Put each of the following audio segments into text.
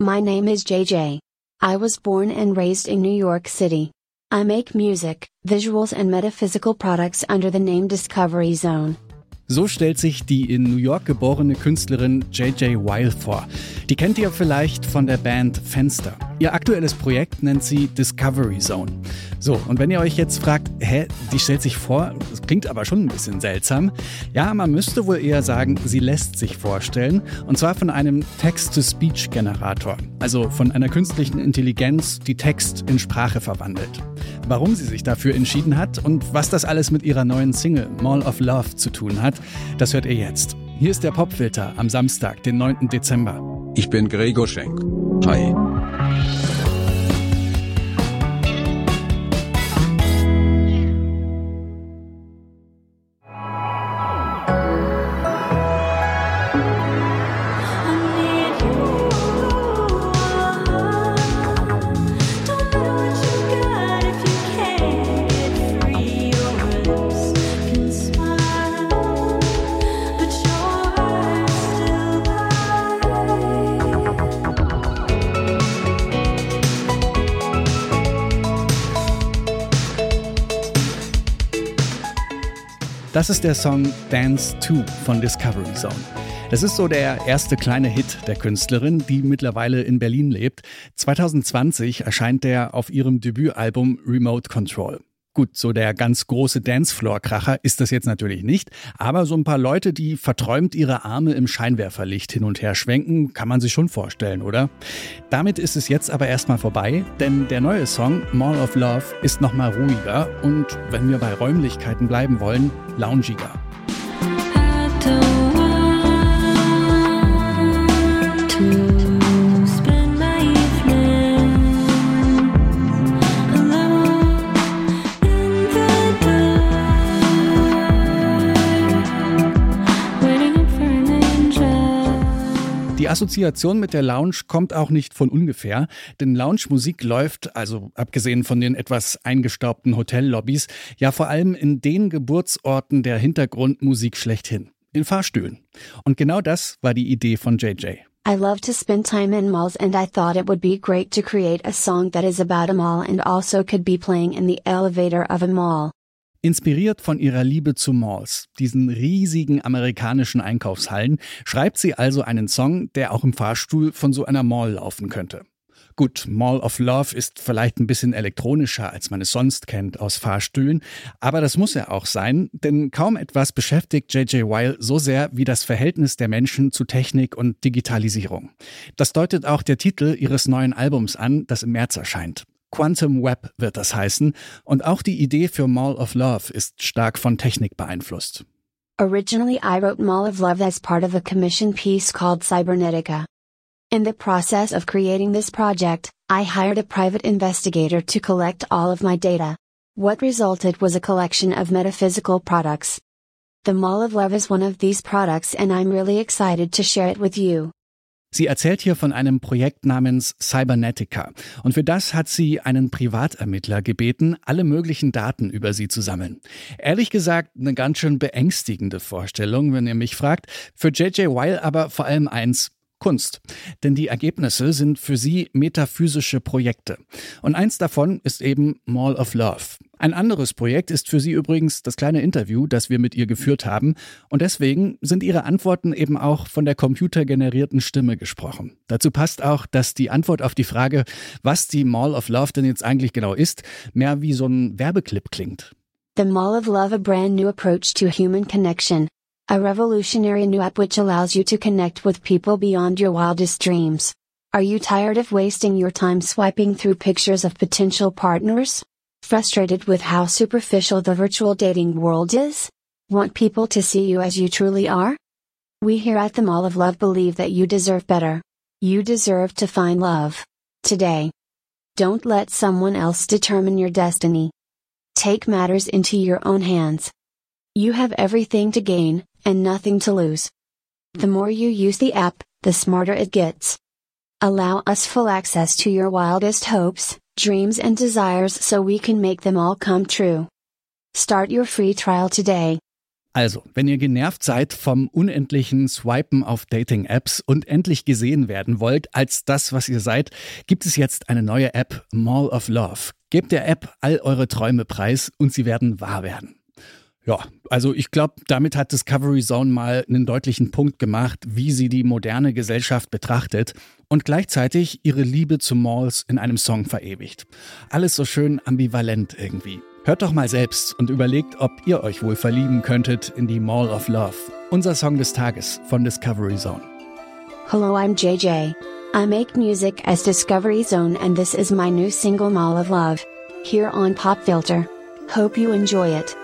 My name is JJ. I was born and raised in New York City. I make music, visuals and metaphysical products under the name Discovery Zone. So stellt sich die in New York geborene Künstlerin JJ Weil vor. Die kennt ihr vielleicht von der Band Fenster. Ihr aktuelles Projekt nennt sie Discovery Zone. So, und wenn ihr euch jetzt fragt, hä, die stellt sich vor, das klingt aber schon ein bisschen seltsam. Ja, man müsste wohl eher sagen, sie lässt sich vorstellen. Und zwar von einem Text-to-Speech-Generator. Also von einer künstlichen Intelligenz, die Text in Sprache verwandelt. Warum sie sich dafür entschieden hat und was das alles mit ihrer neuen Single Mall of Love zu tun hat, das hört ihr jetzt. Hier ist der Popfilter am Samstag, den 9. Dezember. Ich bin Gregor Schenk. Hi. Das ist der Song Dance 2 von Discovery Zone. Das ist so der erste kleine Hit der Künstlerin, die mittlerweile in Berlin lebt. 2020 erscheint der auf ihrem Debütalbum Remote Control. Gut, so der ganz große Dancefloor-Kracher ist das jetzt natürlich nicht, aber so ein paar Leute, die verträumt ihre Arme im Scheinwerferlicht hin und her schwenken, kann man sich schon vorstellen, oder? Damit ist es jetzt aber erstmal vorbei, denn der neue Song Mall of Love ist nochmal ruhiger und, wenn wir bei Räumlichkeiten bleiben wollen, loungiger. Die Assoziation mit der Lounge kommt auch nicht von ungefähr, denn Lounge-Musik läuft, also abgesehen von den etwas eingestaubten Hotellobbys, ja vor allem in den Geburtsorten der Hintergrundmusik schlechthin, in Fahrstühlen. Und genau das war die Idee von JJ. I love to spend time in malls and I thought it would be great to create a song that is about a mall and also could be playing in the elevator of a mall. Inspiriert von ihrer Liebe zu Malls, diesen riesigen amerikanischen Einkaufshallen, schreibt sie also einen Song, der auch im Fahrstuhl von so einer Mall laufen könnte. Gut, Mall of Love ist vielleicht ein bisschen elektronischer, als man es sonst kennt aus Fahrstühlen, aber das muss ja auch sein, denn kaum etwas beschäftigt J.J. Weil so sehr wie das Verhältnis der Menschen zu Technik und Digitalisierung. Das deutet auch der Titel ihres neuen Albums an, das im März erscheint. Quantum Web wird das heißen und auch die Idee für Mall of Love ist stark von Technik beeinflusst. Originally I wrote Mall of Love as part of a commission piece called Cybernetica. In the process of creating this project, I hired a private investigator to collect all of my data. What resulted was a collection of metaphysical products. The Mall of Love is one of these products and I'm really excited to share it with you. Sie erzählt hier von einem Projekt namens Cybernetica. Und für das hat sie einen Privatermittler gebeten, alle möglichen Daten über sie zu sammeln. Ehrlich gesagt, eine ganz schön beängstigende Vorstellung, wenn ihr mich fragt. Für JJ Weil aber vor allem eins, Kunst. Denn die Ergebnisse sind für sie metaphysische Projekte. Und eins davon ist eben Mall of Love. Ein anderes Projekt ist für sie übrigens das kleine Interview, das wir mit ihr geführt haben. Und deswegen sind ihre Antworten eben auch von der computergenerierten Stimme gesprochen. Dazu passt auch, dass die Antwort auf die Frage, was die Mall of Love denn jetzt eigentlich genau ist, mehr wie so ein Werbeclip klingt. The Mall of Love a brand new approach to human connection. A revolutionary new app which allows you to connect with people beyond your wildest dreams. Are you tired of wasting your time swiping through pictures of potential partners? Frustrated with how superficial the virtual dating world is? Want people to see you as you truly are? We here at the Mall of Love believe that you deserve better. You deserve to find love. Today. Don't let someone else determine your destiny. Take matters into your own hands. You have everything to gain, and nothing to lose. The more you use the app, the smarter it gets. Allow us full access to your wildest hopes, dreams, and desires so we can make them all come true. Start your free trial today. Also, wenn ihr genervt seid vom unendlichen Swipen auf Dating-Apps und endlich gesehen werden wollt als das, was ihr seid, gibt es jetzt eine neue App, Mall of Love. Gebt der App all eure Träume preis und sie werden wahr werden. Ja, also ich glaube, damit hat Discovery Zone mal einen deutlichen Punkt gemacht, wie sie die moderne Gesellschaft betrachtet und gleichzeitig ihre Liebe zu Malls in einem Song verewigt. Alles so schön ambivalent irgendwie. Hört doch mal selbst und überlegt, ob ihr euch wohl verlieben könntet in die Mall of Love. Unser Song des Tages von Discovery Zone. Hello, I'm JJ. I make music as Discovery Zone and this is my new single Mall of Love. Here on Pop Filter. Hope you enjoy it.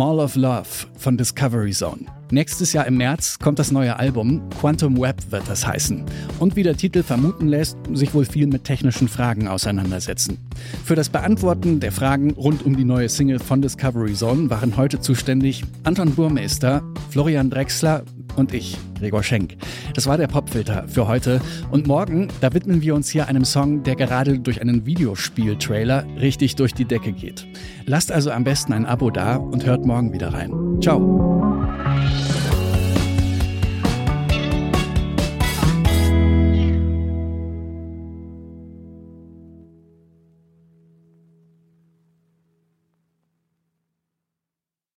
Mall of Love von Discovery Zone. Nächstes Jahr im März kommt das neue Album, Quantum Web wird das heißen. Und wie der Titel vermuten lässt, sich wohl viel mit technischen Fragen auseinandersetzen. Für das Beantworten der Fragen rund um die neue Single von Discovery Zone waren heute zuständig Anton Burmeister, Florian Drexler, und ich, Gregor Schenk. Das war der Popfilter für heute. Und morgen, da widmen wir uns hier einem Song, der gerade durch einen Videospiel-Trailer richtig durch die Decke geht. Lasst also am besten ein Abo da und hört morgen wieder rein. Ciao.